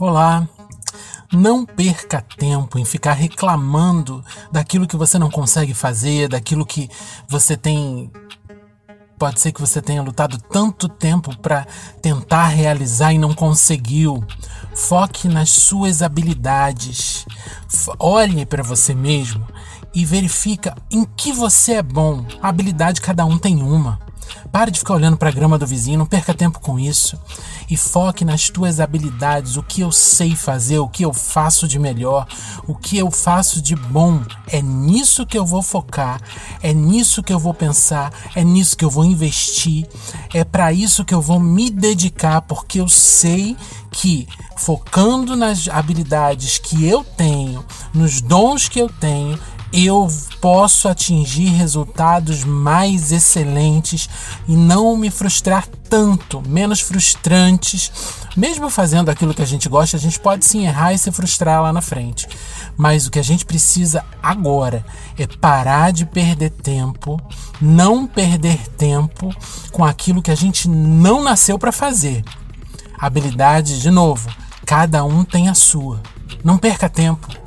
Olá! Não perca tempo em ficar reclamando daquilo que você não consegue fazer, daquilo que você tem. Pode ser que você tenha lutado tanto tempo para tentar realizar e não conseguiu. Foque nas suas habilidades. Olhe para você mesmo e verifica em que você é bom. A habilidade cada um tem uma. Pare de ficar olhando para a grama do vizinho, não perca tempo com isso. E foque nas tuas habilidades, o que eu sei fazer, o que eu faço de melhor, o que eu faço de bom. É nisso que eu vou focar, é nisso que eu vou pensar, é nisso que eu vou investir, é para isso que eu vou me dedicar, porque eu sei que focando nas habilidades que eu tenho, nos dons que eu tenho, eu posso atingir resultados mais excelentes e não me frustrar tanto, menos frustrantes. Mesmo fazendo aquilo que a gente gosta, a gente pode sim errar e se frustrar lá na frente. Mas o que a gente precisa agora é parar de perder tempo, não perder tempo com aquilo que a gente não nasceu para fazer. Habilidade, de novo, cada um tem a sua. Não perca tempo.